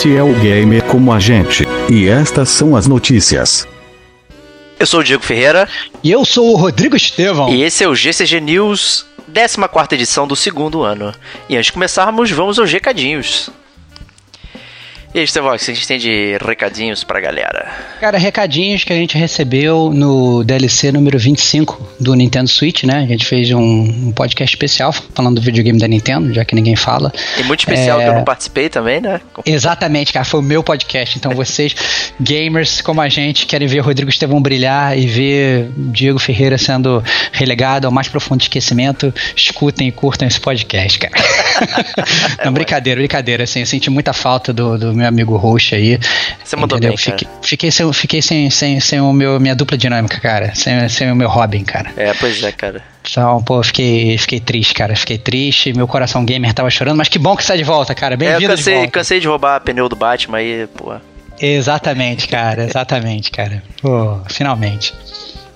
Este é o Gamer como a gente. E estas são as notícias. Eu sou o Diego Ferreira. E eu sou o Rodrigo Estevão. E esse é o GCG News, 14 edição do segundo ano. E antes de começarmos, vamos aos recadinhos. E aí, Estevão, o que a gente tem de recadinhos pra galera? Cara, recadinhos que a gente recebeu no DLC número 25 do Nintendo Switch, né? A gente fez um, um podcast especial falando do videogame da Nintendo, já que ninguém fala. E muito especial é... que eu não participei também, né? Exatamente, cara. Foi o meu podcast. Então vocês, gamers como a gente, querem ver o Rodrigo Estevão brilhar e ver Diego Ferreira sendo relegado ao mais profundo esquecimento, escutem e curtam esse podcast, cara. não, brincadeira, brincadeira. Assim, eu senti muita falta do, do meu amigo Roxa aí. Você mandou entendeu? bem, fiquei, fiquei, sem, fiquei sem, sem, sem o meu, minha dupla dinâmica, cara. Sem, sem o meu Robin, cara. É, pois é, cara. Então, pô, fiquei, fiquei triste, cara. Fiquei triste. Meu coração gamer tava chorando, mas que bom que você tá de volta, cara. Bem-vindo. É, eu cansei, de volta. cansei de roubar pneu do Batman aí, pô. Exatamente, cara. Exatamente, cara. Finalmente.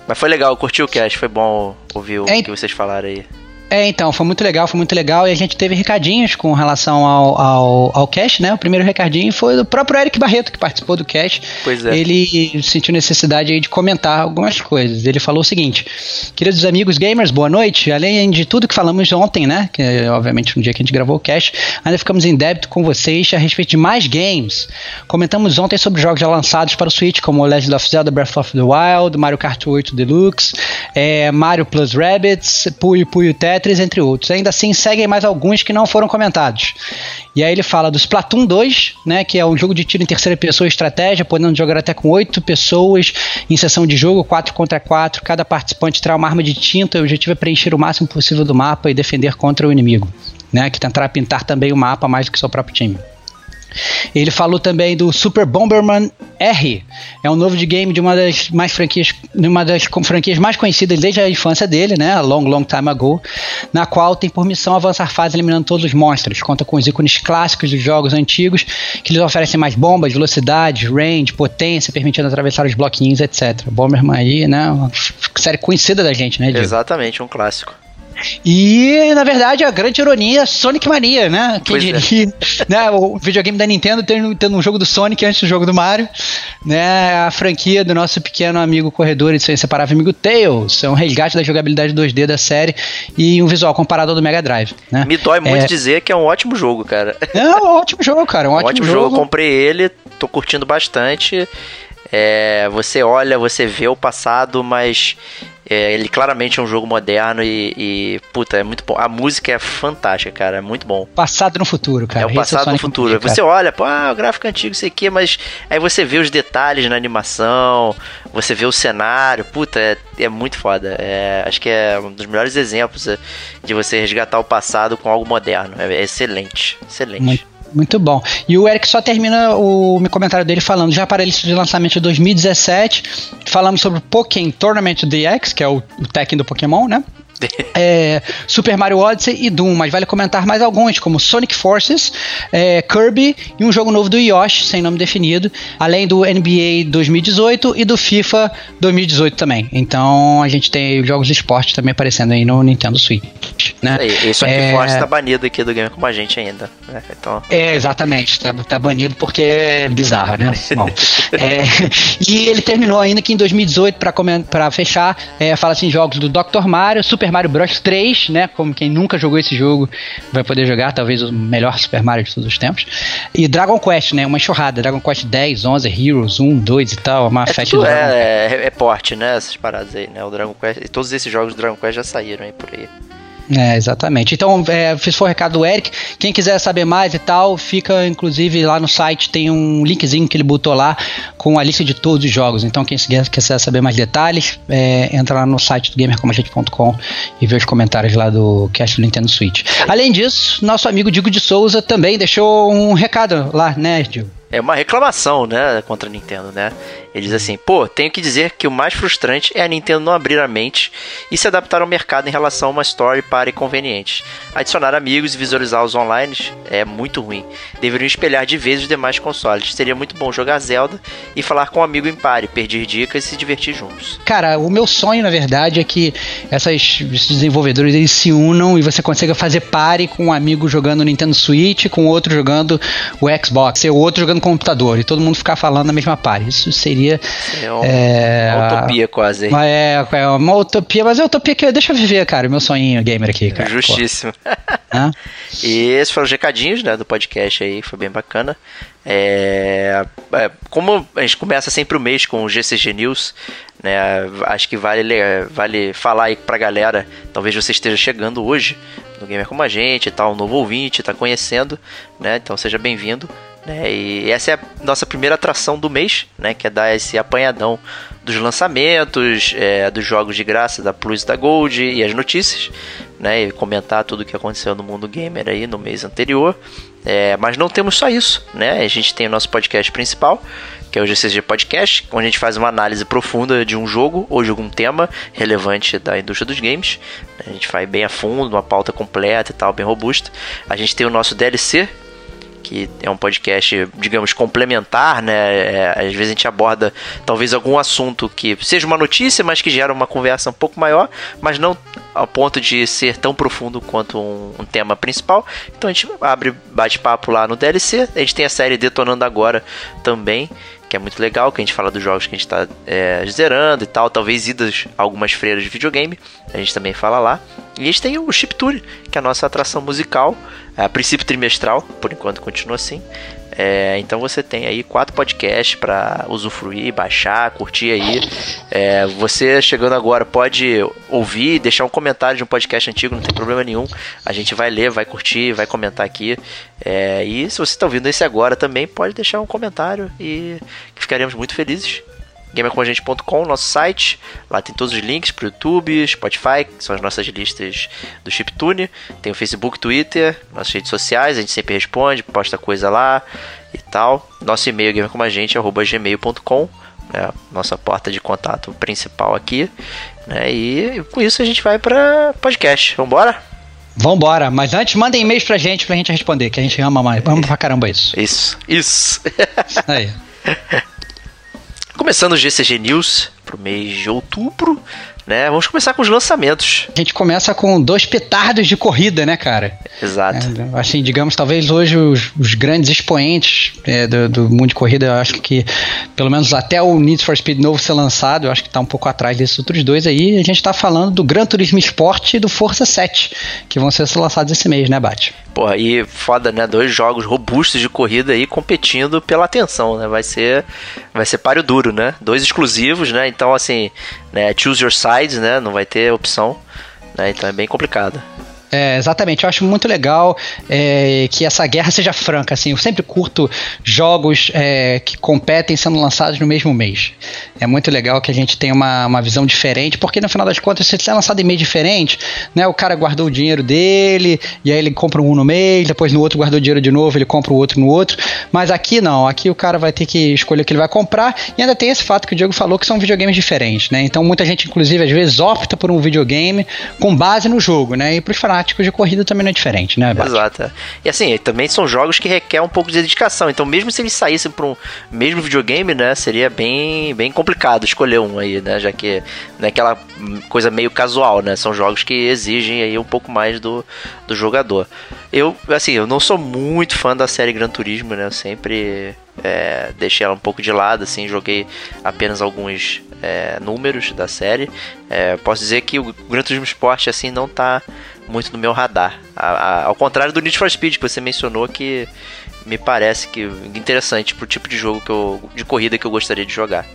Mas foi legal, curti o cast, foi bom ouvir o é, que vocês falaram aí. É, então, foi muito legal, foi muito legal. E a gente teve recadinhos com relação ao, ao, ao cast, né? O primeiro recadinho foi do próprio Eric Barreto, que participou do cast. Pois é. Ele sentiu necessidade aí de comentar algumas coisas. Ele falou o seguinte: Queridos amigos gamers, boa noite. Além de tudo que falamos ontem, né? Que é, obviamente no dia que a gente gravou o cast, ainda ficamos em débito com vocês a respeito de mais games. Comentamos ontem sobre jogos já lançados para o Switch, como Legend of Zelda Breath of the Wild, Mario Kart 8 Deluxe, é, Mario Plus Rabbits, Puyo Puyo Tetris Tetris, entre outros. Ainda assim, seguem mais alguns que não foram comentados. E aí ele fala do Splatoon 2, né, que é um jogo de tiro em terceira pessoa estratégia, podendo jogar até com oito pessoas em sessão de jogo, 4 contra 4. Cada participante terá uma arma de tinta. O objetivo é preencher o máximo possível do mapa e defender contra o inimigo. Né, que tentará pintar também o mapa mais do que seu próprio time. Ele falou também do Super Bomberman R. É um novo de game de uma das mais franquias, uma das franquias mais conhecidas desde a infância dele, né? A long, long time ago, na qual tem por missão avançar fase eliminando todos os monstros. Conta com os ícones clássicos dos jogos antigos, que lhes oferecem mais bombas, velocidade, range, potência, permitindo atravessar os bloquinhos, etc. Bomberman aí, né? Uma série conhecida da gente, né? Diego? Exatamente, um clássico. E, na verdade, a grande ironia é Sonic Mania, né? Quem pois é. diria? É. Né? O videogame da Nintendo tendo, tendo um jogo do Sonic antes do jogo do Mario. Né? A franquia do nosso pequeno amigo corredor e seu inseparável amigo Tails. É um resgate da jogabilidade 2D da série e um visual comparado ao do Mega Drive. Né? Me dói muito é... dizer que é um ótimo jogo, cara. É um ótimo jogo, cara. Um, um ótimo, ótimo jogo. jogo. Comprei ele, tô curtindo bastante. É, você olha, você vê o passado, mas é, ele claramente é um jogo moderno e, e, puta, é muito bom. A música é fantástica, cara, é muito bom. Passado no futuro, cara. É o passado no futuro. Você olha, pô, ah, o gráfico antigo, sei o que, mas aí você vê os detalhes na animação, você vê o cenário, puta, é, é muito foda. É, acho que é um dos melhores exemplos é, de você resgatar o passado com algo moderno. É, é excelente, excelente. Muito muito bom. E o Eric só termina o meu comentário dele falando, já para a lista de lançamento de 2017, falamos sobre o Pokémon Tournament DX, que é o, o do Pokémon, né? É, Super Mario Odyssey e Doom, mas vale comentar mais alguns, como Sonic Forces, é, Kirby e um jogo novo do Yoshi, sem nome definido, além do NBA 2018 e do FIFA 2018 também. Então a gente tem jogos de esporte também aparecendo aí no Nintendo Switch. Né? E, e Sonic é... Forces tá banido aqui do game como a gente ainda. Né? Então... É, exatamente, tá, tá, banido porque é bizarro, né? Bom, é, e ele terminou ainda que em 2018, para fechar, é, fala assim: jogos do Dr. Mario, Super Super Mario Bros 3, né? Como quem nunca jogou esse jogo vai poder jogar, talvez o melhor Super Mario de todos os tempos. E Dragon Quest, né? Uma enxurrada. Dragon Quest 10, 11, Heroes 1, 2 e tal. Uma é festa tudo, é, é, é, porte, né? Essas paradas aí, né? O Dragon Quest. Todos esses jogos do Dragon Quest já saíram aí por aí. É, exatamente. Então, é, se for o recado do Eric, quem quiser saber mais e tal, fica inclusive lá no site, tem um linkzinho que ele botou lá com a lista de todos os jogos. Então, quem quiser saber mais detalhes, é, entra lá no site do gamercomagente.com e vê os comentários lá do cast do Nintendo Switch. Além disso, nosso amigo Digo de Souza também deixou um recado lá, né, Digo? É uma reclamação, né, contra a Nintendo, né? Ele diz assim: pô, tenho que dizer que o mais frustrante é a Nintendo não abrir a mente e se adaptar ao mercado em relação a uma story para e conveniente. Adicionar amigos e visualizar os online é muito ruim. Deveriam espelhar de vez os demais consoles. Seria muito bom jogar Zelda e falar com um amigo em pare, perder dicas e se divertir juntos. Cara, o meu sonho, na verdade, é que essas, esses desenvolvedores eles se unam e você consiga fazer pare com um amigo jogando Nintendo Switch, com outro jogando o Xbox, e outro jogando computador, e todo mundo ficar falando na mesma pare. Isso seria. É, um, é uma utopia quase. É, é uma utopia, mas é utopia que deixa eu viver, cara, meu sonhinho gamer aqui, cara. Justíssimo. e esses foram os recadinhos né, do podcast aí, foi bem bacana. É, é, como a gente começa sempre o mês com o GCG News, né, acho que vale, vale falar aí pra galera, talvez você esteja chegando hoje no Gamer Como a Gente e tal, um novo ouvinte, tá conhecendo, né, então seja bem-vindo. Né? E essa é a nossa primeira atração do mês, né? Que é dar esse apanhadão dos lançamentos, é, dos jogos de graça da Plus e da Gold e as notícias, né? E comentar tudo o que aconteceu no mundo gamer aí no mês anterior. É, mas não temos só isso, né? A gente tem o nosso podcast principal, que é o GCG Podcast, onde a gente faz uma análise profunda de um jogo ou de algum tema relevante da indústria dos games. A gente vai bem a fundo, uma pauta completa e tal, bem robusta. A gente tem o nosso DLC, que é um podcast, digamos, complementar, né? É, às vezes a gente aborda talvez algum assunto que seja uma notícia, mas que gera uma conversa um pouco maior, mas não ao ponto de ser tão profundo quanto um, um tema principal. Então a gente abre bate-papo lá no DLC. A gente tem a série Detonando Agora também, que é muito legal, que a gente fala dos jogos que a gente está é, zerando e tal, talvez idas algumas freiras de videogame, a gente também fala lá. E a gente tem o Chip Tour, que é a nossa atração musical, é, a princípio trimestral, por enquanto continua assim. É, então você tem aí quatro podcasts para usufruir, baixar, curtir aí. É, você chegando agora pode ouvir, deixar um comentário de um podcast antigo, não tem problema nenhum. A gente vai ler, vai curtir, vai comentar aqui. É, e se você está ouvindo esse agora também, pode deixar um comentário e ficaremos muito felizes gamercomagente.com, nosso site. Lá tem todos os links para o YouTube, Spotify, que são as nossas listas do Chiptune. Tem o Facebook, Twitter, nossas redes sociais, a gente sempre responde, posta coisa lá e tal. Nosso e-mail gamercomagente.gmail.com né, nossa porta de contato principal aqui. Né, e com isso a gente vai para podcast. Vambora? Vambora, mas antes mandem e-mails pra gente pra gente responder, que a gente ama mais. Ama pra caramba isso. Isso, isso. Aí. Começando o GCG News pro mês de outubro, né? Vamos começar com os lançamentos. A gente começa com dois petardos de corrida, né, cara? Exato. É, assim, digamos, talvez hoje os, os grandes expoentes é, do, do, mundo de corrida, eu acho que pelo menos até o Need for Speed novo ser lançado, eu acho que tá um pouco atrás desses outros dois aí. A gente tá falando do Gran Turismo Sport e do Força 7, que vão ser lançados esse mês, né, Bate? Porra, e foda, né? Dois jogos robustos de corrida aí competindo pela atenção, né? Vai ser, vai ser páreo duro, né? Dois exclusivos, né? Então, assim, né? Choose your sides, né? Não vai ter opção, né? Então é bem complicado. É, exatamente, eu acho muito legal é, que essa guerra seja franca. Assim, eu sempre curto jogos é, que competem sendo lançados no mesmo mês. É muito legal que a gente tenha uma, uma visão diferente, porque no final das contas, se é lançado em mês diferente, né, o cara guardou o dinheiro dele, e aí ele compra um no mês, depois no outro guardou o dinheiro de novo, ele compra o outro no outro. Mas aqui não, aqui o cara vai ter que escolher o que ele vai comprar, e ainda tem esse fato que o Diego falou que são videogames diferentes. Né? Então muita gente, inclusive, às vezes opta por um videogame com base no jogo, né? E para fanáticos de corrida também não é diferente, né? Bate? Exato. E assim, também são jogos que requer um pouco de dedicação. Então, mesmo se eles saíssem para um mesmo videogame, né, seria bem, bem complicado escolher um aí, né? Já que não é aquela coisa meio casual, né? São jogos que exigem aí um pouco mais do, do jogador. Eu, assim, eu não sou muito fã da série Gran Turismo, né? Eu sempre é, deixei ela um pouco de lado, assim, joguei apenas alguns é, números da série. É, posso dizer que o Gran Turismo Sport, assim, não tá muito no meu radar. A, a, ao contrário do Need for Speed, que você mencionou, que me parece que interessante pro tipo de jogo que eu, de corrida que eu gostaria de jogar.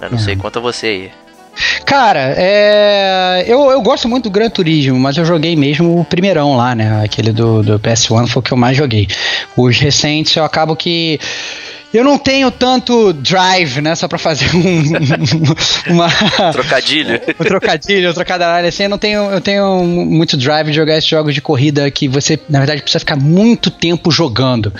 Né? Não uhum. sei quanto a você aí. Cara, é... eu, eu gosto muito do Gran Turismo, mas eu joguei mesmo o primeirão lá, né? Aquele do, do PS1 foi o que eu mais joguei. Os recentes eu acabo que eu não tenho tanto drive, né? Só pra fazer um. uma, trocadilho. um trocadilho, um trocadilho assim. Eu não tenho, eu tenho muito drive de jogar esses jogos de corrida que você, na verdade, precisa ficar muito tempo jogando,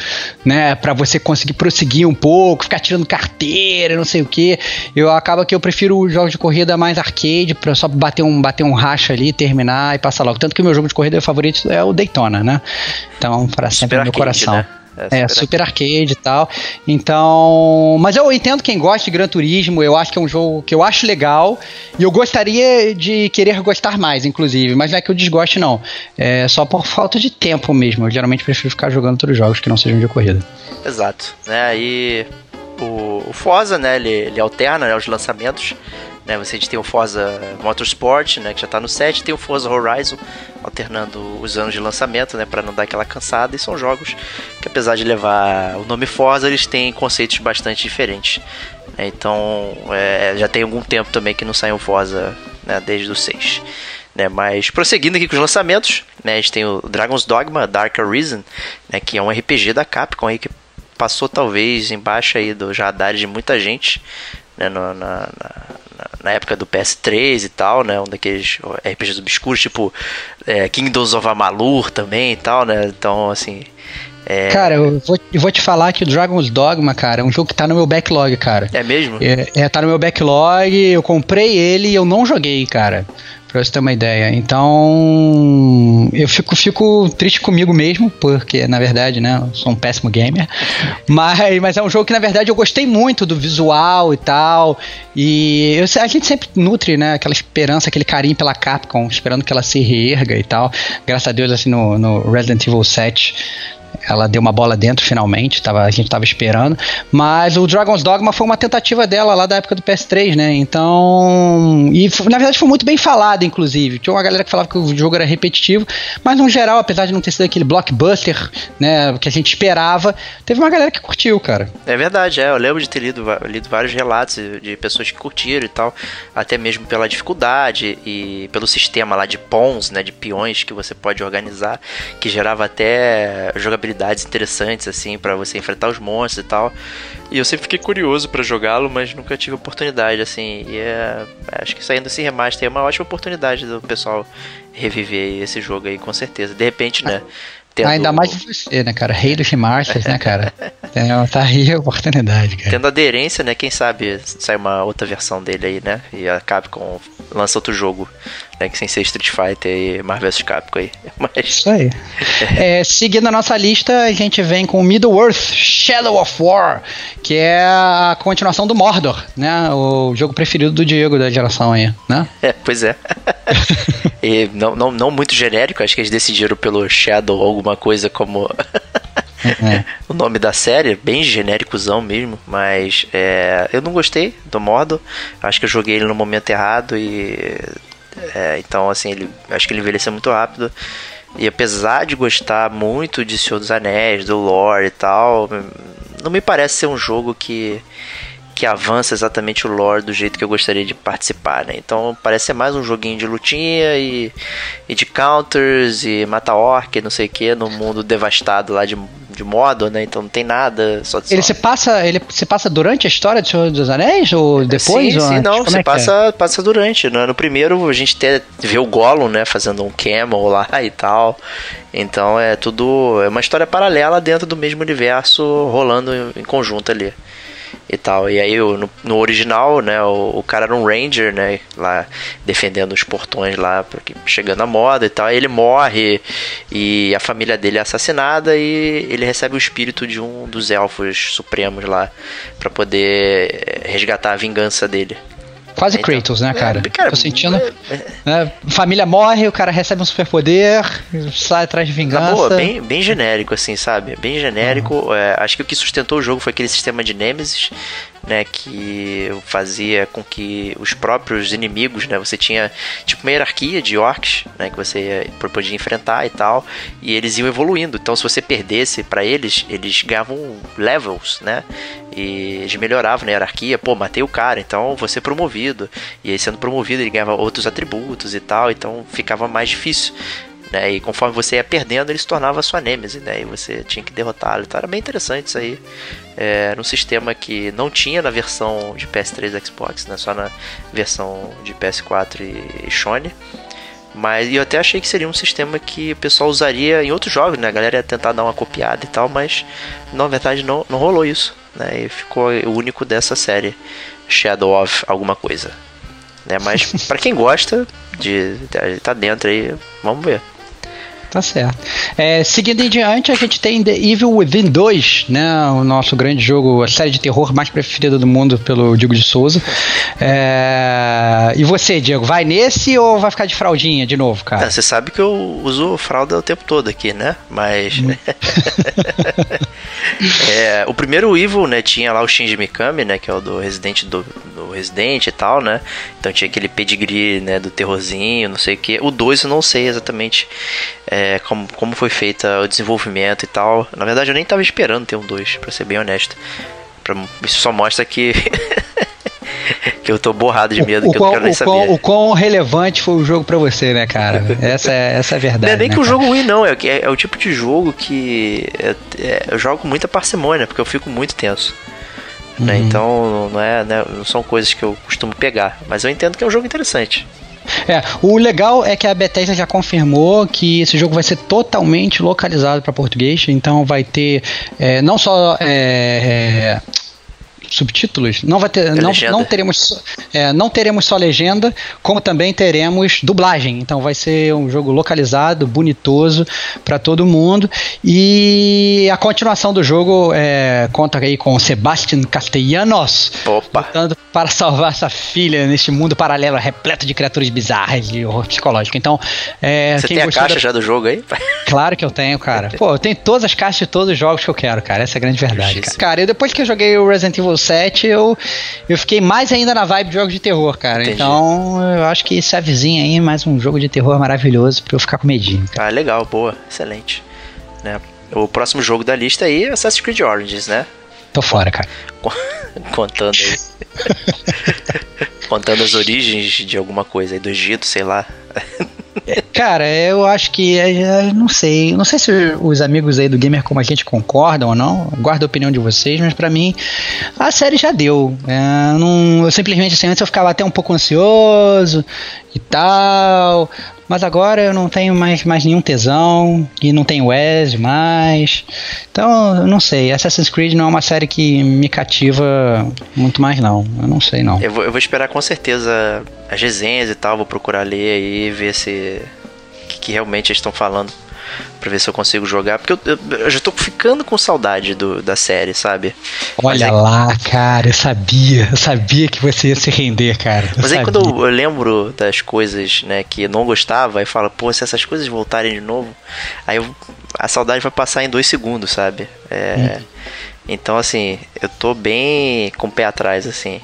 né? Pra você conseguir prosseguir um pouco, ficar tirando carteira, não sei o que. Eu acaba que eu prefiro os jogos de corrida mais arcade, pra só bater um, bater um racha ali, terminar e passar logo. Tanto que o meu jogo de corrida favorito é o Daytona, né? Então, para sempre no meu coração. Né? É, super, é, super arcade e tal. Então. Mas eu entendo quem gosta de Gran Turismo, eu acho que é um jogo que eu acho legal. E eu gostaria de querer gostar mais, inclusive. Mas não é que eu desgoste, não. É só por falta de tempo mesmo. Eu geralmente prefiro ficar jogando outros jogos que não sejam de corrida. Exato. Né, aí o, o Forza, né, ele, ele alterna né, os lançamentos. Né, você tem o Forza Motorsport, né, que já está no 7, tem o Forza Horizon, alternando os anos de lançamento, né, para não dar aquela cansada, e são jogos que apesar de levar o nome Forza, eles têm conceitos bastante diferentes. Né, então, é, já tem algum tempo também que não saiu o Forza, né, desde o 6. Né, mas prosseguindo aqui com os lançamentos, né, a gente tem o Dragon's Dogma Dark Arisen, né, que é um RPG da Capcom aí que passou talvez embaixo aí do radar de muita gente, né, no, na, na na época do PS3 e tal, né? Um daqueles RPGs obscuros, tipo é, Kingdoms of Amalur também e tal, né? Então, assim. É... Cara, eu vou, eu vou te falar que o Dragon's Dogma, cara, é um jogo que tá no meu backlog, cara. É mesmo? É, é tá no meu backlog, eu comprei ele e eu não joguei, cara. Pra você ter uma ideia. Então, eu fico, fico triste comigo mesmo, porque, na verdade, né, eu sou um péssimo gamer. Mas, mas é um jogo que, na verdade, eu gostei muito do visual e tal. E eu, a gente sempre nutre, né, aquela esperança, aquele carinho pela Capcom, esperando que ela se reerga e tal. Graças a Deus, assim, no, no Resident Evil 7, ela deu uma bola dentro finalmente, tava, a gente tava esperando. Mas o Dragon's Dogma foi uma tentativa dela lá da época do PS3, né? Então. E na verdade foi muito bem falado, inclusive. Tinha uma galera que falava que o jogo era repetitivo, mas no geral, apesar de não ter sido aquele blockbuster, né, que a gente esperava, teve uma galera que curtiu, cara. É verdade, é. Eu lembro de ter lido, lido vários relatos de pessoas que curtiram e tal, até mesmo pela dificuldade e pelo sistema lá de pawns, né, de peões que você pode organizar, que gerava até jogabilidade habilidades interessantes, assim, para você enfrentar os monstros e tal. E eu sempre fiquei curioso para jogá-lo, mas nunca tive oportunidade, assim. E é, acho que saindo desse remaster é uma ótima oportunidade do pessoal reviver esse jogo aí, com certeza. De repente, né? Tendo... Ainda mais você, né, cara? Rei dos remasters, né, cara? tá aí a oportunidade, cara. Tendo aderência, né? Quem sabe sai uma outra versão dele aí, né? E a Capcom lança outro jogo, né? Que sem ser Street Fighter e Marvel vs Capcom aí. Mas... Isso aí. é, seguindo a nossa lista, a gente vem com Middle-earth Shadow of War, que é a continuação do Mordor, né? O jogo preferido do Diego da geração aí, né? É, pois é. e não, não, não muito genérico, acho que eles decidiram pelo Shadow alguma coisa como é. o nome da série, bem genéricozão mesmo, mas é, eu não gostei do modo, acho que eu joguei ele no momento errado e é, então assim, ele, acho que ele envelheceu muito rápido. E apesar de gostar muito de Senhor dos Anéis, do lore e tal, não me parece ser um jogo que que avança exatamente o lore do jeito que eu gostaria de participar, né? Então parece ser mais um joguinho de lutinha e, e de counters e mata orc, não sei o que, no mundo devastado lá de, de modo, né? Então não tem nada, só Ele se passa, ele se passa durante a história do Senhor dos Anéis ou depois? Sim, ou sim, não, você é, é passa, é? passa durante, né? No primeiro a gente te, vê o Gollum, né, fazendo um camel lá e tal. Então é tudo, é uma história paralela dentro do mesmo universo rolando em, em conjunto ali e tal. E aí no, no original, né, o, o, cara era um ranger, né, lá defendendo os portões lá, porque chegando a moda e tal. Aí ele morre e a família dele é assassinada e ele recebe o espírito de um dos elfos supremos lá para poder eh, resgatar a vingança dele. Quase então, Kratos, né, cara? É, cara Tô sentindo. É, é. Família morre, o cara recebe um superpoder, sai atrás de vingança. Boa, bem, bem genérico, assim, sabe? Bem genérico. Uhum. É, acho que o que sustentou o jogo foi aquele sistema de Nemesis, né, que fazia com que os próprios inimigos, né, você tinha tipo uma hierarquia de orcs, né, que você podia enfrentar e tal, e eles iam evoluindo. Então, se você perdesse para eles, eles ganhavam levels, né, e eles melhoravam na hierarquia. Pô, matei o cara, então você promovido. E aí, sendo promovido, ele ganhava outros atributos e tal, então ficava mais difícil. Né? E conforme você ia perdendo, ele se tornava sua Nemesis, né? E você tinha que derrotá-lo. Então era bem interessante isso aí. É, num sistema que não tinha na versão de PS3 e Xbox, né? Só na versão de PS4 e, Sony. Mas eu até achei que seria um sistema que o pessoal usaria em outros jogos, né? A galera ia tentar dar uma copiada e tal, mas na verdade não, não rolou isso. Né? E ficou o único dessa série, Shadow of alguma coisa. Né? Mas para quem gosta de, de tá dentro aí, vamos ver. Tá certo. É, seguindo em diante, a gente tem The Evil Within 2, né? O nosso grande jogo, a série de terror mais preferida do mundo pelo Diego de Souza. É, e você, Diego, vai nesse ou vai ficar de fraldinha de novo, cara? Você sabe que eu uso fralda o tempo todo aqui, né? Mas. Hum. é, o primeiro Evil, né, tinha lá o Shinji Mikami, né? Que é o do Resident do, do Resident e tal, né? Então tinha aquele pedigree, né, do terrorzinho, não sei o que. O 2 eu não sei exatamente é, como, como foi feita o desenvolvimento e tal. Na verdade, eu nem tava esperando ter um 2, pra ser bem honesto. Pra, isso só mostra que. que eu tô borrado de medo, o, que eu não quero nem saber. Quão, o quão relevante foi o jogo para você, né, cara? Essa é, essa é a verdade. Não é nem né, que o jogo ruim, não. É, é, é, o tipo de jogo que é, é, eu jogo com muita parcimônia, porque eu fico muito tenso. Né? Uhum. Então, não, é, né, não são coisas que eu costumo pegar. Mas eu entendo que é um jogo interessante. É, o legal é que a Bethesda já confirmou que esse jogo vai ser totalmente localizado para português, então vai ter é, não só é, é subtítulos, não vai ter, não, não, teremos, é, não teremos só legenda, como também teremos dublagem. Então vai ser um jogo localizado, bonitoso para todo mundo. E a continuação do jogo é, conta aí com Sebastian Castellanos, Opa. lutando para salvar sua filha neste mundo paralelo repleto de criaturas bizarras de horror psicológico. Então, é, você tem a caixa da... já do jogo aí? Claro que eu tenho, cara. Pô, eu tenho todas as caixas de todos os jogos que eu quero, cara. Essa é a grande verdade. Cara, cara eu, depois que eu joguei o Resident Evil 7, eu, eu fiquei mais ainda na vibe de jogos de terror, cara. Entendi. Então, eu acho que se avizinha aí mais um jogo de terror maravilhoso pra eu ficar com medinho. Cara. Ah, legal, boa, excelente. Né? O próximo jogo da lista aí é Assassin's Creed Origins, né? Tô fora, cara. Contando aí. Contando as origens de alguma coisa aí do Egito, sei lá. Cara, eu acho que. É, é, não sei. Não sei se os amigos aí do Gamer como a gente concordam ou não. Guardo a opinião de vocês, mas para mim a série já deu. É, não, eu simplesmente assim, antes eu ficava até um pouco ansioso e tal. Mas agora eu não tenho mais, mais nenhum tesão e não tenho Wes mais. Então, eu não sei. Assassin's Creed não é uma série que me cativa muito mais, não. Eu não sei, não. Eu vou, eu vou esperar com certeza as resenhas e tal. Vou procurar ler aí, ver se. que, que realmente eles estão falando pra ver se eu consigo jogar. Porque eu, eu, eu já tô ficando com saudade do, da série, sabe? Olha é lá, cara, eu sabia. Eu sabia que você ia se render, cara. Mas sabia. aí quando eu, eu, lembro das coisas, né, que eu não gostava, aí falo, pô, se essas coisas voltarem de novo, aí a saudade vai passar em dois segundos, sabe? É, hum. Então, assim, eu tô bem com o pé atrás, assim.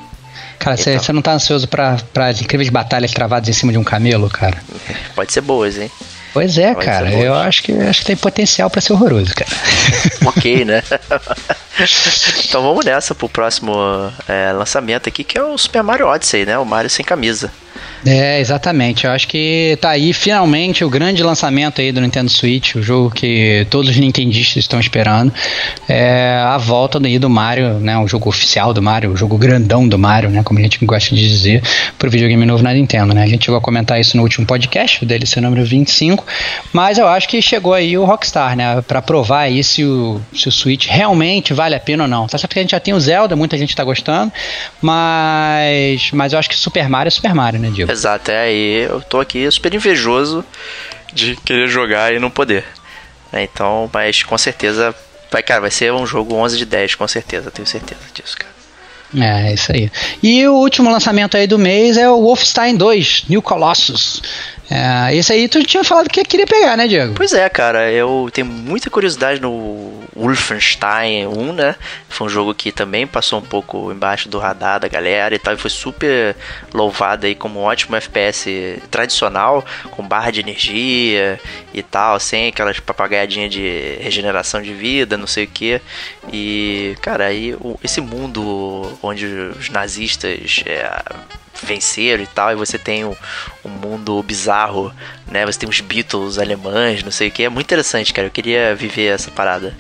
Cara, você então. não tá ansioso para as incríveis batalhas travadas em cima de um camelo, cara? Pode ser boas, hein? Pois é, Pode cara. Eu acho que, acho que tem potencial para ser horroroso, cara. ok, né? então vamos nessa pro próximo é, lançamento aqui, que é o Super Mario Odyssey, né? O Mario sem camisa. É, exatamente. Eu acho que tá aí finalmente o grande lançamento aí do Nintendo Switch, o jogo que todos os nintendistas estão esperando. É a volta aí do Mario, né? O jogo oficial do Mario, o jogo grandão do Mario, né? Como a gente gosta de dizer, pro videogame novo na Nintendo, né? A gente chegou a comentar isso no último podcast, o DLC número 25, mas eu acho que chegou aí o Rockstar, né? Pra provar aí se o, se o Switch realmente vale a pena ou não. Tá certo que a gente já tem o Zelda, muita gente tá gostando, mas, mas eu acho que Super Mario é Super Mario, né, Diego? Exato, é aí eu tô aqui super invejoso de querer jogar e não poder. É, então, mas com certeza vai, cara, vai ser um jogo 11 de 10, com certeza, tenho certeza disso, cara. É, isso aí. E o último lançamento aí do mês é o Wolfenstein 2, New Colossus. É, esse aí tu tinha falado que queria pegar, né, Diego? Pois é, cara, eu tenho muita curiosidade no Wolfenstein 1, né? Foi um jogo que também passou um pouco embaixo do radar da galera e tal, e foi super louvado aí como um ótimo FPS tradicional, com barra de energia e tal, sem aquelas papagaiadinhas de regeneração de vida, não sei o que. E, cara, aí esse mundo onde os nazistas é, venceram e tal, e você tem um, um, mundo bizarro, né? Você tem os Beatles alemães, não sei o que. É muito interessante, cara. Eu queria viver essa parada.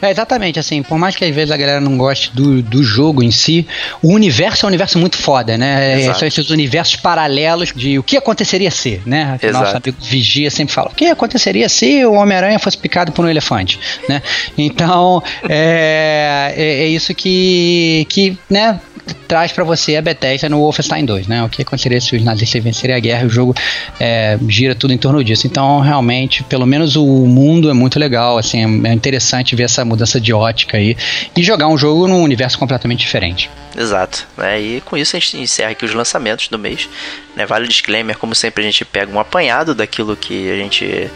É, exatamente, assim, por mais que às vezes a galera não goste do, do jogo em si, o universo é um universo muito foda, né? É, são esses universos paralelos de o que aconteceria se, né? O nosso amigo Vigia sempre fala, o que aconteceria se o Homem-Aranha fosse picado por um elefante, né? Então, é, é, é isso que, que, né, traz para você a Bethesda no Wolfenstein 2, né? O que aconteceria se os nazistas vencerem a guerra, o jogo é, gira tudo em torno disso. Então, realmente, pelo menos o mundo é muito legal, assim, é interessante ver essa mudança de ótica aí e jogar um jogo num universo completamente diferente. Exato, né? E com isso a gente encerra aqui os lançamentos do mês. Né? Vale o disclaimer, como sempre a gente pega um apanhado daquilo que a gente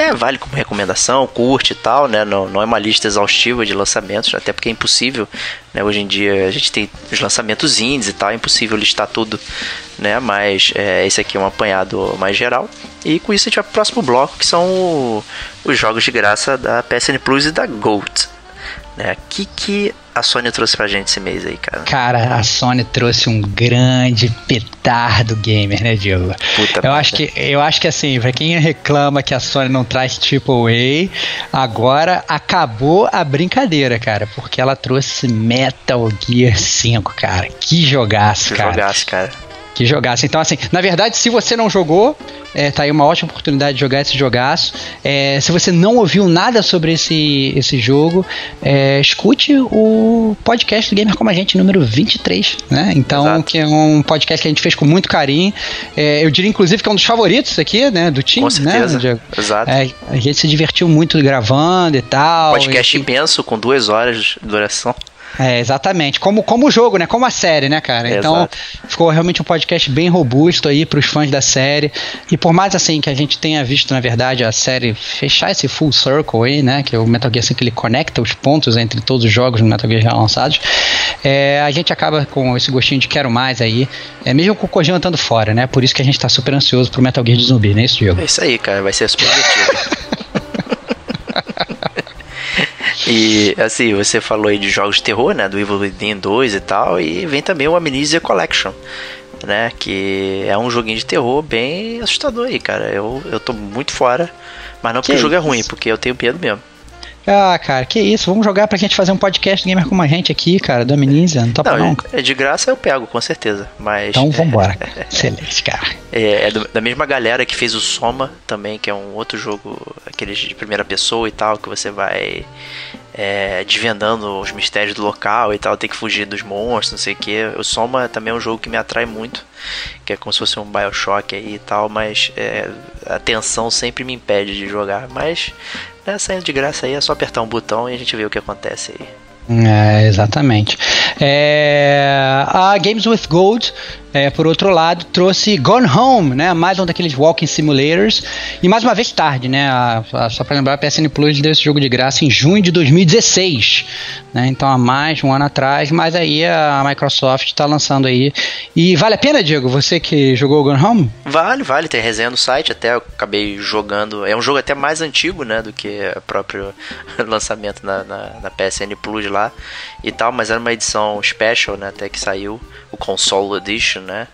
é, vale como recomendação, curte e tal, né? Não, não é uma lista exaustiva de lançamentos, até porque é impossível, né? Hoje em dia a gente tem os lançamentos indies e tal, é impossível listar tudo, né? Mas é, esse aqui é um apanhado mais geral. E com isso a gente vai pro próximo bloco, que são o, os jogos de graça da PSN Plus e da Gold. Né? O que, que a Sony trouxe pra gente esse mês aí, cara? Cara, a Sony trouxe um grande petardo gamer, né, Diogo? Puta eu acho que Eu acho que assim, pra quem reclama que a Sony não traz AAA, agora acabou a brincadeira, cara, porque ela trouxe Metal Gear 5, cara. Que jogaço, que cara. Jogaço, cara que jogasse. Então, assim, na verdade, se você não jogou, é, tá aí uma ótima oportunidade de jogar esse jogaço. É, se você não ouviu nada sobre esse, esse jogo, é, escute o podcast do Gamer Como a Gente, número 23, né? Então, Exato. que é um podcast que a gente fez com muito carinho. É, eu diria, inclusive, que é um dos favoritos aqui, né? Do time, com né, certeza. né? Exato. É, a gente se divertiu muito gravando e tal. Podcast e, imenso, com duas horas de duração. É, exatamente. Como, como o jogo, né? Como a série, né, cara? Então, Exato. ficou realmente um podcast bem robusto aí pros fãs da série. E por mais assim que a gente tenha visto, na verdade, a série fechar esse full circle aí, né? Que é o Metal Gear 5 ele conecta os pontos entre todos os jogos do Metal Gear já lançados. É, a gente acaba com esse gostinho de quero mais aí. É, mesmo com o Kojima estando fora, né? Por isso que a gente tá super ansioso pro Metal Gear de zumbi, né? Isso, jogo. É isso aí, cara. Vai ser super divertido. E assim, você falou aí de jogos de terror, né? Do Evil Within 2 e tal. E vem também o Amnesia Collection, né? Que é um joguinho de terror bem assustador aí, cara. Eu, eu tô muito fora. Mas não porque que o jogo isso? é ruim, porque eu tenho medo mesmo. Ah, cara, que isso. Vamos jogar pra gente fazer um podcast gamer com a gente aqui, cara, do Amnesia. Não topa não? É de graça eu pego, com certeza. Mas. Então vambora. Excelente, cara. É, é da mesma galera que fez o Soma também, que é um outro jogo, aqueles de primeira pessoa e tal, que você vai é, desvendando os mistérios do local e tal, tem que fugir dos monstros, não sei o que. O Soma também é um jogo que me atrai muito, que é como se fosse um Bioshock aí e tal, mas é, a tensão sempre me impede de jogar. Mas né, saindo de graça aí é só apertar um botão e a gente vê o que acontece aí. É, exatamente. É, a Games with Gold é, por outro lado, trouxe Gone Home, né? Mais um daqueles walking simulators. E mais uma vez tarde, né? A, a, só para lembrar, a PSN Plus deu esse jogo de graça em junho de 2016. Né? Então, há mais um ano atrás. Mas aí a Microsoft está lançando aí. E vale a pena, Diego? Você que jogou Gone Home? Vale, vale. Tem resenha no site. Até eu acabei jogando. É um jogo até mais antigo, né? Do que o próprio lançamento na, na, na PSN Plus lá e tal. Mas era uma edição special, né? Até que saiu o Console Edition, né?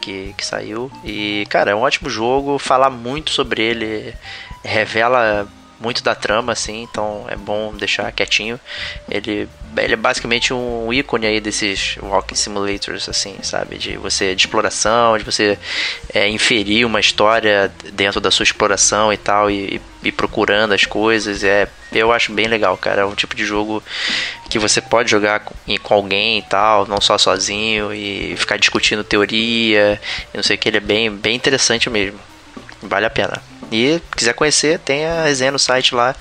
Que, que saiu. E, cara, é um ótimo jogo. Falar muito sobre ele revela muito da trama, assim, então é bom deixar quietinho. Ele, ele é basicamente um ícone aí desses walking simulators, assim, sabe? De você, de exploração, de você é, inferir uma história dentro da sua exploração e tal, e, e procurando as coisas. É, eu acho bem legal, cara. É um tipo de jogo que você pode jogar com, com alguém e tal, não só sozinho, e ficar discutindo teoria, não sei o que. Ele é bem, bem interessante mesmo. Vale a pena. E quiser conhecer, tem a resenha no site lá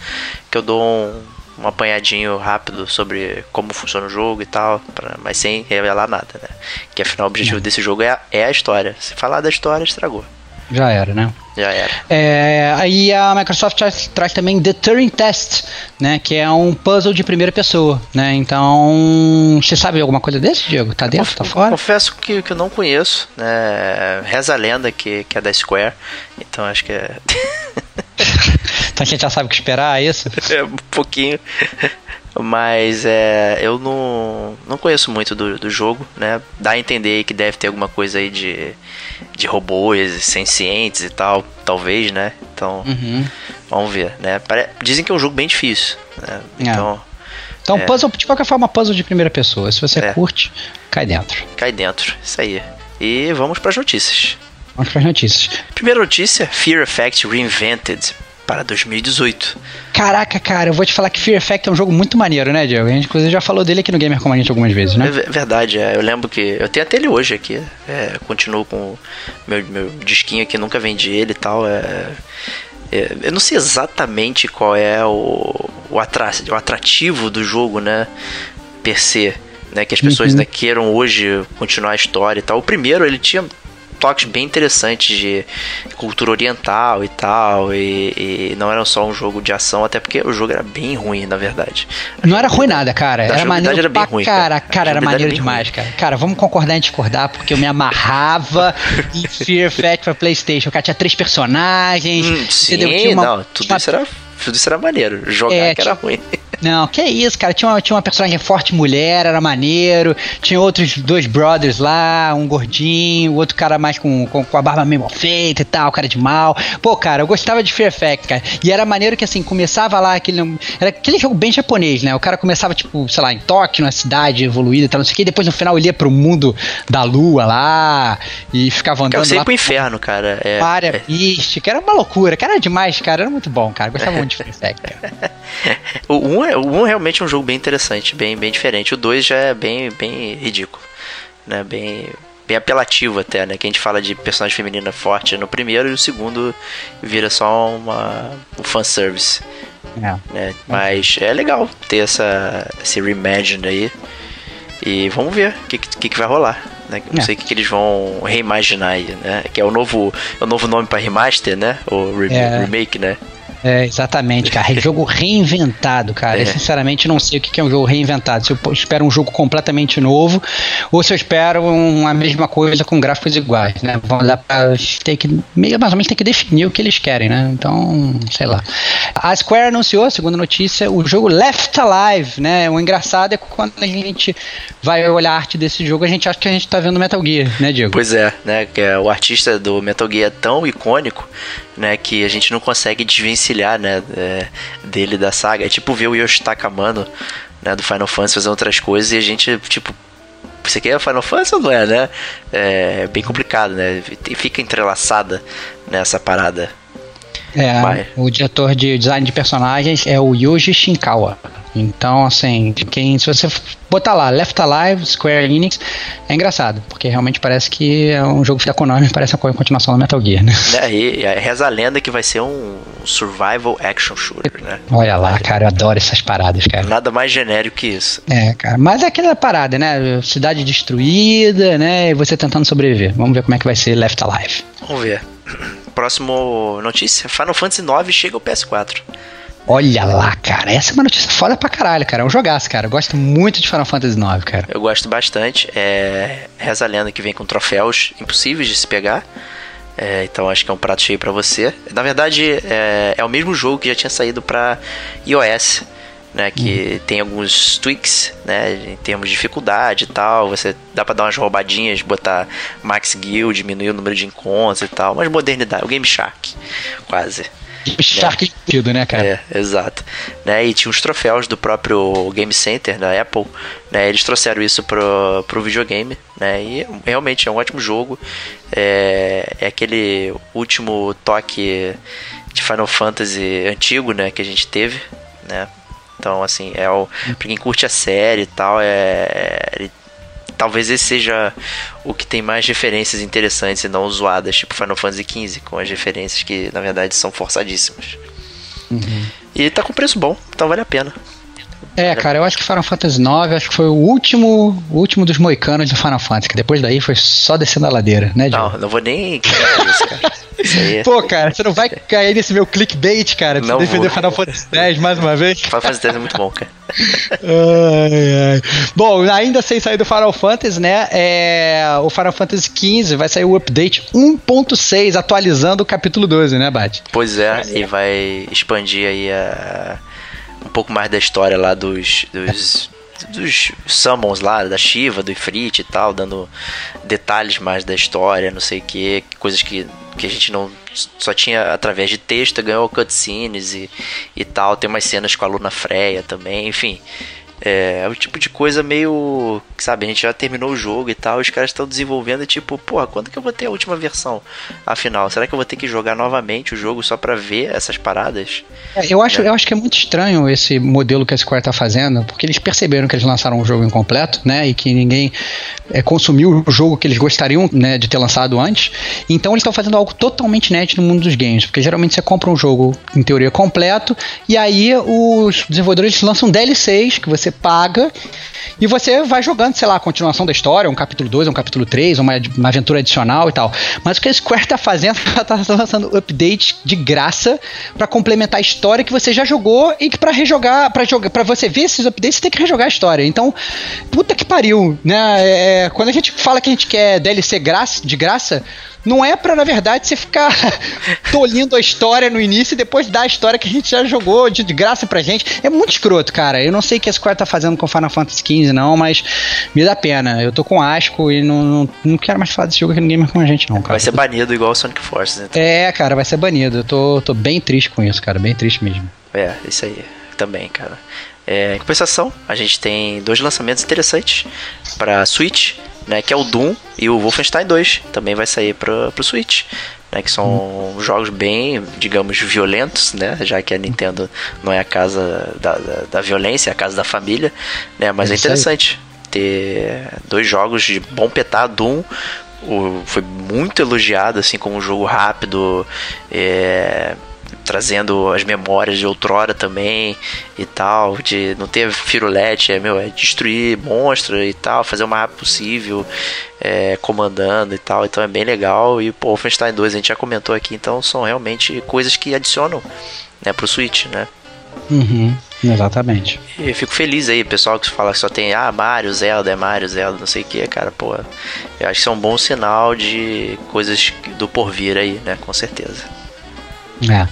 que eu dou um, um apanhadinho rápido sobre como funciona o jogo e tal, pra, mas sem revelar nada, né? Que afinal o objetivo desse jogo é a, é a história. Se falar da história, estragou. Já era, né? Já era. É, aí a Microsoft traz, traz, também The Turing Test, né? Que é um puzzle de primeira pessoa, né? Então, você sabe alguma coisa desse, Diego? Tá dentro, tá fora? Confesso que, que eu não conheço, né? Reza a lenda que, que é da Square, então acho que é... então a gente já sabe o que esperar, é isso? É, um pouquinho. Mas é, eu não, não conheço muito do, do jogo, né? Dá a entender que deve ter alguma coisa aí de, de robôs sencientes e tal, talvez, né? Então, uhum. vamos ver, né? Dizem que é um jogo bem difícil, né? É. Então, então é. puzzle, de qualquer forma, puzzle de primeira pessoa. Se você é. curte, cai dentro. Cai dentro, isso aí. E vamos para as notícias. Vamos para as notícias. Primeira notícia: Fear Effect Reinvented para 2018. Caraca, cara, eu vou te falar que Fear Effect é um jogo muito maneiro, né, Diego? A gente inclusive já falou dele aqui no Gamer gente algumas vezes, né? É verdade, é. eu lembro que. Eu tenho até ele hoje aqui. É, continuo com meu, meu disquinho aqui, nunca vendi ele e tal. É, é, eu não sei exatamente qual é o, o, atra, o atrativo do jogo, né? Per se. Né, que as pessoas uhum. queiram hoje continuar a história e tal. O primeiro, ele tinha toques bem interessantes de cultura oriental e tal. E, e, não era só um jogo de ação, até porque o jogo era bem ruim, na verdade. Não era ruim nada, cara. Era maneiro era bem ruim, cara. Cara, cara era maneiro demais, ruim. cara. Cara, vamos concordar em discordar, porque eu me amarrava em Fear Effect pra Playstation. O cara tinha três personagens. Hum, sim, uma, não, tudo, uma... isso era, tudo isso era maneiro. Jogar é, que era ruim. Não, que isso, cara. Tinha uma, tinha uma personagem forte mulher, era maneiro. Tinha outros dois brothers lá, um gordinho, o outro cara mais com, com, com, a barba meio mal feita e tal, cara de mal. Pô, cara, eu gostava de Fear Effect, cara. E era maneiro que assim, começava lá aquele. Era aquele jogo bem japonês, né? O cara começava, tipo, sei lá, em Tóquio, numa cidade evoluída e tal, não sei o que, e depois no final ele ia pro mundo da lua lá e ficava andando. Eu sei lá pro inferno, cara. É, área é. mística, era uma loucura, cara, era demais, cara. Era muito bom, cara. Gostava muito de Fear Effect, cara. o 1 é o 1 realmente é um jogo bem interessante, bem, bem diferente. O 2 já é bem, bem ridículo, né? Bem, bem apelativo até, né? Que a gente fala de personagem feminina forte no primeiro e o segundo vira só uma, um fanservice. É. Né? Mas é legal ter essa, esse Reimagined aí. E vamos ver o que, que, que vai rolar. Né? Não é. sei o que, que, eles vão reimaginar aí, né? Que é o novo, é o novo nome para remaster, né? O re é. remake, né? É, exatamente, cara. É jogo reinventado, cara. É. Eu sinceramente não sei o que é um jogo reinventado. Se eu espero um jogo completamente novo ou se eu espero uma mesma coisa com gráficos iguais, né? Vamos lá pra ter que, mais ou menos, tem que definir o que eles querem, né? Então, sei lá. A Square anunciou, segundo notícia, o jogo Left Alive, né? O engraçado é quando a gente vai olhar a arte desse jogo, a gente acha que a gente tá vendo Metal Gear, né, Diego? Pois é, né? Que é, o artista do Metal Gear é tão icônico né, que a gente não consegue desvencilhar, né, é, dele da saga. É tipo ver o Yoshitaka Amano, né, do Final Fantasy fazendo outras coisas e a gente, tipo, você quer Final Fantasy ou não é, né? É bem complicado, né? Fica entrelaçada nessa parada. É, Mas... o diretor de design de personagens é o Yuji Shinkawa. Então, assim, quem, se você botar lá Left Alive, Square Enix, é engraçado, porque realmente parece que é um jogo da Konami, parece uma continuação do Metal Gear, né? É, e reza a lenda que vai ser um survival action shooter, né? Olha lá, cara, eu adoro essas paradas, cara. Nada mais genérico que isso. É, cara, mas é aquela parada, né? Cidade destruída, né? E você tentando sobreviver. Vamos ver como é que vai ser Left Alive. Vamos ver. Próximo notícia: Final Fantasy IX chega ao PS4. Olha lá, cara. Essa é uma notícia foda pra caralho, cara. É um jogaço, cara. Eu gosto muito de Final Fantasy IX, cara. Eu gosto bastante. É... Reza a lenda que vem com troféus impossíveis de se pegar. É, então acho que é um prato cheio para você. Na verdade, é, é, o mesmo jogo que já tinha saído para iOS, né? Que tem alguns tweaks, né? Em termos de dificuldade e tal. Você dá para dar umas roubadinhas, botar Max Guild, diminuir o número de encontros e tal. Mas modernidade, o Game Shark, quase. Shark né? né, cara? É, exato. Né, e tinha os troféus do próprio Game Center da Apple, né? Eles trouxeram isso pro, pro videogame, né? E realmente é um ótimo jogo. É, é aquele último toque de Final Fantasy antigo, né? Que a gente teve, né? Então, assim, é o, pra quem curte a série e tal, é, ele talvez esse seja o que tem mais referências interessantes e não zoadas, tipo Final Fantasy XV, com as referências que na verdade são forçadíssimas. Uhum. E tá com preço bom, então vale a pena. É, cara, eu acho que Final Fantasy IX acho que foi o último, o último dos moicanos do Final Fantasy, que depois daí foi só descendo a ladeira, né, Não, não vou nem isso, cara. Isso é... Pô, cara, você não vai cair nesse meu clickbait, cara, de Não defender vou. Final Fantasy X mais uma vez? Final Fantasy X é muito bom, cara. Ai, ai. Bom, ainda sem sair do Final Fantasy, né? É, o Final Fantasy XV vai sair o update 1.6, atualizando o capítulo 12, né, Bate? Pois é, e vai expandir aí a, um pouco mais da história lá dos, dos, dos summons lá, da Shiva, do Ifrit e tal, dando detalhes mais da história, não sei o que, coisas que, que a gente não só tinha através de texto, ganhou cutscenes e, e tal, tem umas cenas com a Luna Freya também, enfim. É, é o tipo de coisa meio. Sabe, a gente já terminou o jogo e tal, os caras estão desenvolvendo e tipo, porra, quando que eu vou ter a última versão? Afinal, será que eu vou ter que jogar novamente o jogo só pra ver essas paradas? É, eu, acho, eu acho que é muito estranho esse modelo que a Square tá fazendo, porque eles perceberam que eles lançaram um jogo incompleto, né? E que ninguém é, consumiu o jogo que eles gostariam né, de ter lançado antes. Então eles estão fazendo algo totalmente inédito no mundo dos games, porque geralmente você compra um jogo, em teoria, completo, e aí os desenvolvedores lançam DLCs que você paga e você vai jogando, sei lá, a continuação da história, um capítulo 2, um capítulo 3, uma, uma aventura adicional e tal. Mas o que a Square tá fazendo, ela tá lançando updates de graça para complementar a história que você já jogou e que para rejogar, para jogar, para você ver esses updates, você tem que rejogar a história. Então, puta que pariu, né? É, quando a gente fala que a gente quer DLC graça, de graça, não é pra, na verdade, você ficar tolhindo a história no início e depois dar a história que a gente já jogou de, de graça pra gente. É muito escroto, cara. Eu não sei o que a Square tá fazendo com Final Fantasy XV, não, mas me dá pena. Eu tô com asco e não, não, não quero mais falar desse jogo aqui no Gamer com a gente, não, cara. Vai ser banido igual o Sonic Forces, né? É, cara, vai ser banido. Eu tô, tô bem triste com isso, cara. Bem triste mesmo. É, isso aí também, cara. É, em compensação, a gente tem dois lançamentos interessantes para Switch, né, que é o Doom e o Wolfenstein 2, também vai sair para o Switch, né, que são jogos bem, digamos, violentos, né, já que a Nintendo não é a casa da, da, da violência, é a casa da família, né, mas é, É aí. interessante ter dois jogos de bom petar, Doom o- foi muito elogiado assim como um jogo rápido é, trazendo as memórias de outrora também e tal de não ter firulete é meu é destruir monstro e tal fazer o mais rápido possível é, comandando e tal então é bem legal e pô, Wolfenstein 2 a gente já comentou aqui então são realmente coisas que adicionam né pro Switch né Uhum, exatamente. e eu fico feliz aí, pessoal que fala que só tem ah, Mario, Zelda, é Mario, Zelda, não sei o que, cara, pô. Eu acho que isso é um bom sinal de coisas do porvir aí, né? Com certeza. É.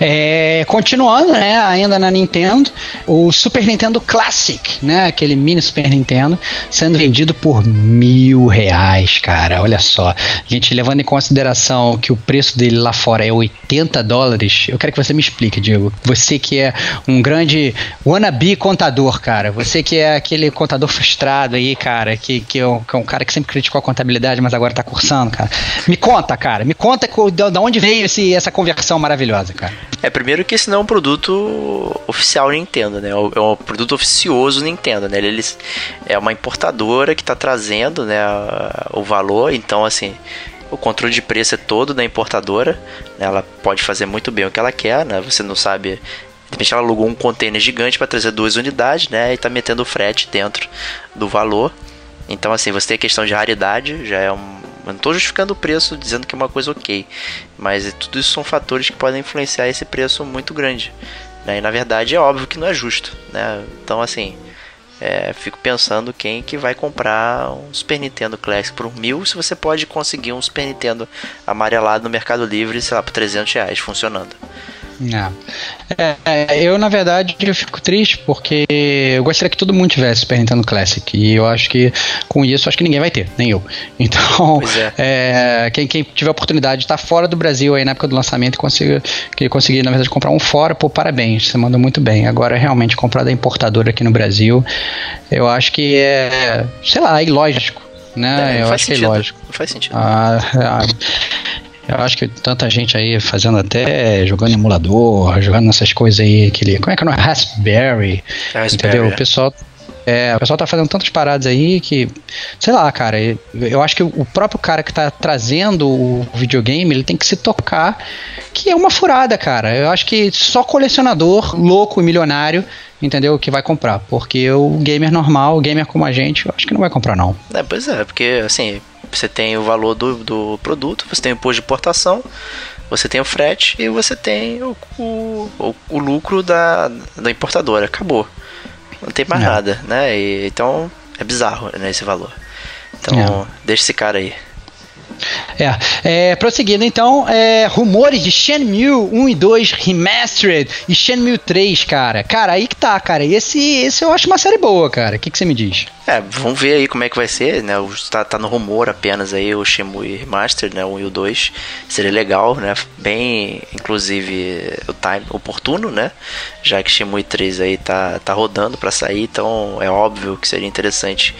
É, continuando, né, ainda na Nintendo, o Super Nintendo Classic, né, aquele mini Super Nintendo, sendo vendido por mil reais, cara, olha só. Gente, levando em consideração que o preço dele lá fora é 80 dólares, eu quero que você me explique, Diego. Você que é um grande wannabe contador, cara, você que é aquele contador frustrado aí, cara, que, que, é um, que é um cara que sempre criticou a contabilidade, mas agora tá cursando, cara. Me conta, cara, me conta de onde veio esse, essa conversão maravilhosa, cara. É, primeiro que esse não é um produto oficial Nintendo, né? É um produto oficioso Nintendo, né? Eles é uma importadora que está trazendo, né, o valor, então assim, o controle de preço é todo da importadora, né? Ela pode fazer muito bem o que ela quer, né? Você não sabe de repente ela alugou um container gigante para trazer duas unidades, né? E tá metendo o frete dentro do valor. Então, assim, você tem a questão de raridade, já é um. Eu não estou justificando o preço dizendo que é uma coisa ok, mas tudo isso são fatores que podem influenciar esse preço muito grande. Né? E na verdade é óbvio que não é justo. Né? Então, assim, é, fico pensando quem que vai comprar um Super Nintendo Classic por mil se você pode conseguir um Super Nintendo amarelado no Mercado Livre, sei lá, por 300 reais funcionando. É, é, eu, na verdade, eu fico triste porque eu gostaria que todo mundo tivesse Super Nintendo Classic. E eu acho que com isso, acho que ninguém vai ter, nem eu. Então, é. é, quem, quem tiver a oportunidade de estar fora do Brasil aí na época do lançamento e conseguir, que conseguir, na verdade, comprar um fora, pô, parabéns, você mandou muito bem. Agora, realmente, comprar da importadora aqui no Brasil, eu acho que é, sei lá, ilógico. Né? É, eu não que é sentido. ilógico. Não faz sentido. Ah, ah, eu acho que tanta gente aí fazendo até jogando em emulador, jogando nessas coisas aí, aquele. Como é que é o nome? Raspberry. Raspberry, entendeu? é. O pessoal. É, o pessoal tá fazendo tantas paradas aí que, sei lá, cara, eu acho que o próprio cara que tá trazendo o videogame, ele tem que se tocar, que é uma furada, cara. Eu acho que só colecionador louco e milionário entendeu? Que vai comprar. Porque o gamer normal, o gamer como a gente, eu acho que não vai comprar, não. É, pois é, porque assim, você tem o valor do, do produto, você tem o imposto de importação, você tem o frete e você tem o, o, o lucro da, da importadora. Acabou. Não tem mais é. nada, né? E, então é bizarro né, esse valor. Então, é. deixa esse cara aí. É, é, prosseguindo então, é, rumores de Shenmue 1 e 2 Remastered e Shenmue 3, cara. Cara, aí que tá, cara. Esse, esse eu acho uma série boa, cara. O que, que você me diz? É, vamos ver aí como é que vai ser, né? Tá, tá no rumor apenas aí o Shenmue Remastered, né? O 1 e o 2. Seria legal, né? Bem, inclusive, o time oportuno, né? Já que Shenmue 3 aí tá, tá rodando para sair, então é óbvio que seria interessante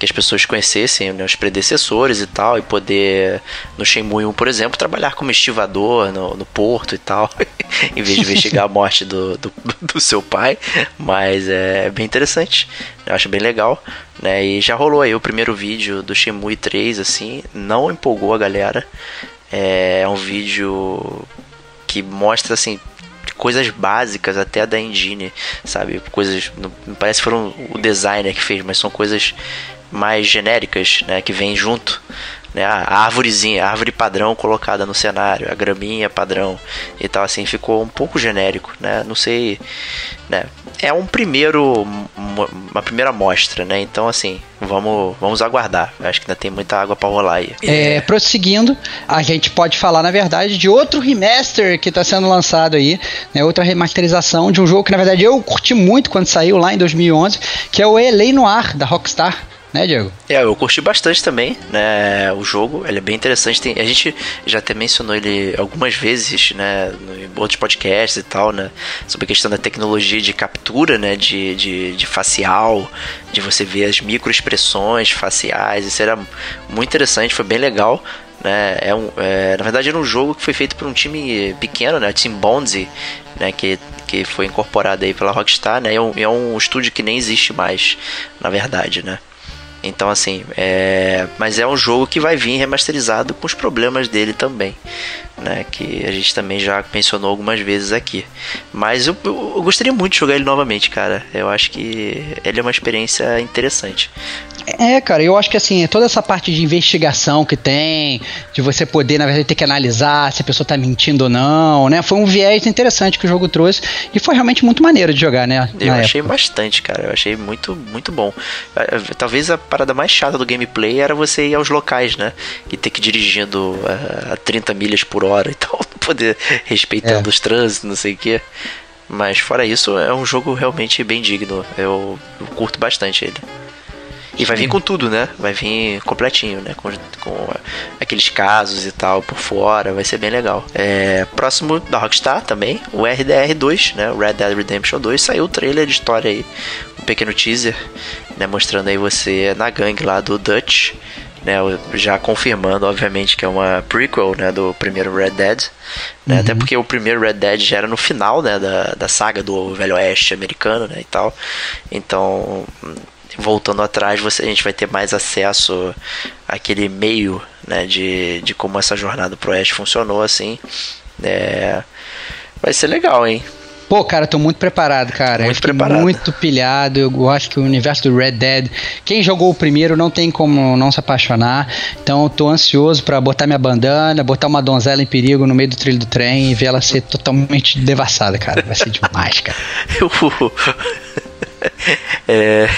que as pessoas conhecessem né, os predecessores e tal, e poder, no Shenmue 1, por exemplo, trabalhar como estivador no, no porto e tal, em vez de investigar a morte do, do, do seu pai. Mas é bem interessante, eu acho bem legal. Né? E já rolou aí o primeiro vídeo do Shenmue 3, assim, não empolgou a galera. É, é um vídeo que mostra assim coisas básicas até da engine, sabe? Coisas, não parece que foram o designer que fez, mas são coisas mais genéricas, né, que vem junto né, a árvorezinha, a árvore padrão colocada no cenário, a graminha padrão e tal, assim, ficou um pouco genérico, né? Não sei, né? É um primeiro, uma primeira amostra, né? Então, assim, vamos, vamos aguardar. Acho que ainda tem muita água para rolar aí. É, prosseguindo, a gente pode falar, na verdade, de outro remaster que está sendo lançado aí, né? Outra remasterização de um jogo que, na verdade, eu curti muito quando saiu lá em 2011, que é o L.A. Noir, da Rockstar né, Diego? É, eu curti bastante também, né, o jogo, ele é bem interessante, tem, a gente já até mencionou ele algumas vezes, né, em outros podcasts e tal, né, sobre a questão da tecnologia de captura, né, de, de, de facial, de você ver as microexpressões faciais, isso era muito interessante, foi bem legal, né, é um, é, na verdade era um jogo que foi feito por um time pequeno, né, Team Bonzi, né, que que foi incorporado aí pela Rockstar, né? É um, é um estúdio que nem existe mais, na verdade, né? Então, assim, é... mas é um jogo que vai vir remasterizado com os problemas dele também, né? Que a gente também já mencionou algumas vezes aqui. Mas eu, eu, gostaria muito de jogar ele novamente, cara. Eu acho que ele é uma experiência interessante. É, cara, eu acho que assim, toda essa parte de investigação que tem, de você poder, na verdade, ter que analisar se a pessoa tá mentindo ou não, né? Foi um viés interessante que o jogo trouxe e foi realmente muito maneiro de jogar, né? Eu achei época. bastante, cara. Eu achei muito, muito bom. É, é, talvez a parada mais chata do gameplay era você ir aos locais, né? E ter que ir dirigindo a, a 30 milhas por hora e tal, poder respeitando é. os trânsitos, não sei o que. Mas fora isso, é um jogo realmente bem digno. Eu, eu curto bastante ele. E vai vir com tudo, né? Vai vir completinho, né? Com, com aqueles casos e tal por fora, vai ser bem legal. É, próximo da Rockstar também, o RDR2, né? O Red Dead Redemption 2, saiu o trailer de história aí, um pequeno teaser, né? Mostrando aí você na gangue lá do Dutch. Né, já confirmando, obviamente, que é uma prequel né, do primeiro Red Dead. Né, uhum. Até porque o primeiro Red Dead já era no final né, da, da saga do Velho Oeste americano né, e tal. Então, voltando atrás, você, a gente vai ter mais acesso àquele meio né, de, de como essa jornada pro Oeste funcionou, assim. É, vai ser legal, hein? Pô, cara, tô muito preparado, cara. Muito preparado. Muito pilhado. Eu acho que o universo do Red Dead, quem jogou o primeiro não tem como não se apaixonar. Então eu tô ansioso para botar minha bandana, botar uma donzela em perigo no meio do trilho do trem e ver ela ser totalmente devassada, cara. Vai ser demais, cara. é,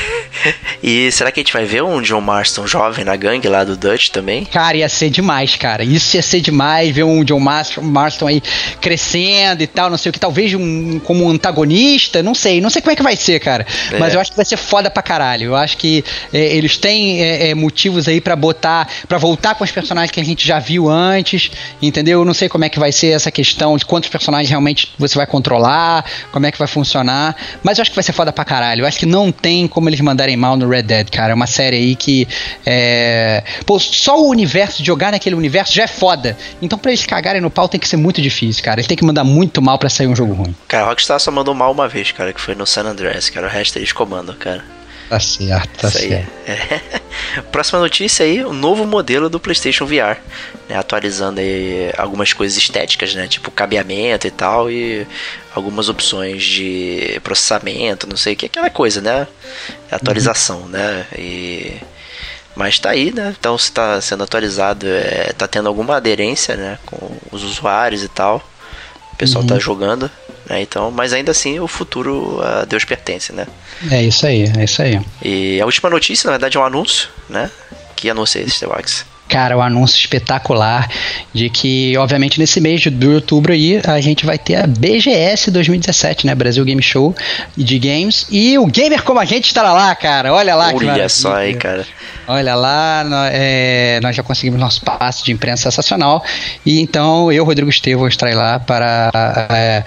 e será que a gente vai ver um John Marston jovem na gangue lá do Dutch também? Cara, ia ser demais, cara. Isso ia ser demais, ver um John Marston, Marston aí crescendo e tal, não sei o que, talvez um, como um antagonista, não sei, não sei como é que vai ser, cara. É. Mas eu acho que vai ser foda pra caralho. Eu acho que é, eles têm é, é motivos aí para botar, para voltar com os personagens que a gente já viu antes, entendeu? Eu não sei como é que vai ser essa questão de quantos personagens realmente você vai controlar, como é que vai funcionar, mas eu acho que vai ser foda pra caralho. Eu acho que não tem como eles mandarem mal no Red Dead, cara. É uma série aí que. É... Pô, só o universo, jogar naquele universo já é foda. Então pra eles cagarem no pau tem que ser muito difícil, cara. Ele tem que mandar muito mal para sair um jogo ruim. Cara, Rockstar só mandou mal uma vez, cara, que foi no San Andreas, cara. O resto eles comandam, cara. Tá certo, tá Isso certo. É. Próxima notícia aí, o novo modelo do PlayStation VR, né, atualizando aí algumas coisas estéticas, né, tipo cabeamento e tal e algumas opções de processamento, não sei o que, aquela coisa, né, atualização, né, e mas tá aí, né? Então se tá sendo atualizado, é, tá tendo alguma aderência, né, com os usuários e tal. O pessoal tá jogando, né? Então, mas ainda assim o futuro a Deus pertence, né? É isso aí, é isso aí. E a última notícia, na verdade, é um anúncio, né? Que anúncio é esse, Wax? Cara, um anúncio espetacular de que, obviamente, nesse mês de outubro aí, a gente vai ter a BGS 2017, né? Brasil Game Show de games. E o gamer como a gente estará lá, cara. Olha lá, Olha só aí, cara. Olha lá, nó- é, nós já conseguimos nosso passe de imprensa sensacional. E então eu, Rodrigo Estevam, estarei lá para, é,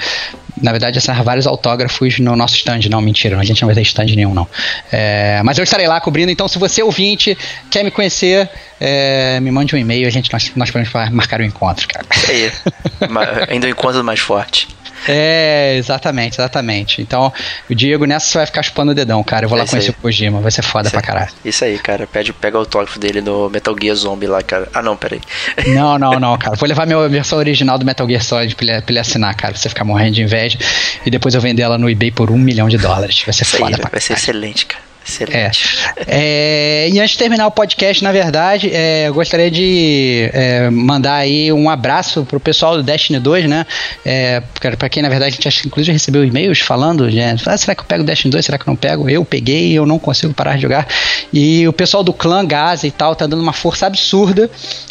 na verdade, assinar vários autógrafos no nosso stand. Não, mentira, a gente não vai ter stand nenhum, não. É, mas eu estarei lá cobrindo. Então, se você ouvinte quer me conhecer, é, me mande um e-mail. A gente nós, nós podemos marcar o encontro, cara. Isso aí. Ma- ainda um encontro mais forte. É, exatamente, exatamente. Então, o Diego nessa você vai ficar chupando o dedão, cara. Eu vou É lá isso conhecer aí. o Kojima, vai ser foda pra caralho. Isso aí, cara. Pede, pega o autógrafo dele no Metal Gear Zombie lá, cara. Ah, não, peraí. Não, não, não, cara. Vou levar minha versão original do Metal Gear Solid pra ele, pra ele assinar, cara. Pra você ficar morrendo de inveja. E depois eu vender ela no eBay por um milhão de dólares. Vai ser Isso aí, foda pra vai ser excelente, cara. É. Excelente. É, e antes de terminar o podcast, na verdade, é, eu gostaria de é, mandar aí um abraço pro pessoal do Destiny 2, né? É, pra quem, na verdade, a gente inclusive recebeu e-mails falando, gente, ah, será que eu pego o Destiny 2? Será que eu não pego? Eu peguei e eu não consigo parar de jogar. E o pessoal do clã Gaza e tal tá dando uma força absurda.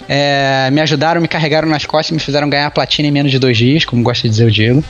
É, me ajudaram, me carregaram nas costas me fizeram ganhar platina em menos de dois dias, como gosta de dizer o Diego.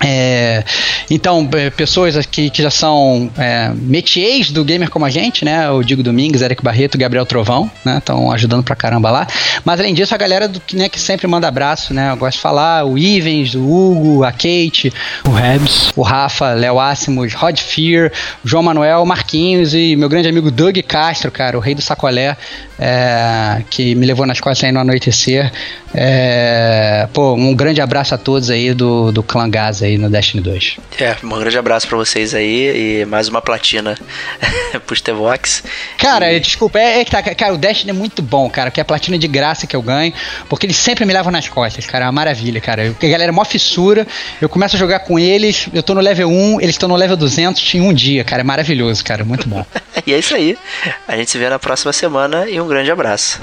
É, então, é, pessoas que, que já são é, métiers do gamer como a gente, né? O Digo Domingues, Eric Barreto, Gabriel Trovão, né? Estão ajudando pra caramba lá. Mas além disso, a galera do, que, né, que sempre manda abraço, né? Eu gosto de falar, o Ivens, o Hugo, a Kate, o Rebs, o Rafa, Léo Assimos, Rod Fear, o João Manuel, Marquinhos e meu grande amigo Doug Castro, cara, o rei do sacolé, é, que me levou nas costas aí no anoitecer. É, pô, um grande abraço a todos aí do, do clã Gaza aí no Destiny 2. É, um grande abraço pra vocês aí e mais uma platina pros Tevox. Cara, E- desculpa, é, é que tá, cara, o Destiny é muito bom, cara, que é a platina de graça que eu ganho, porque eles sempre me levam nas costas, cara, é uma maravilha, cara. Eu- A galera é mó fissura, eu começo a jogar com eles, eu tô no level 1, eles estão no level 200 em um dia, cara, é maravilhoso, cara, muito bom. E é isso aí. A gente se vê na próxima semana e um grande abraço.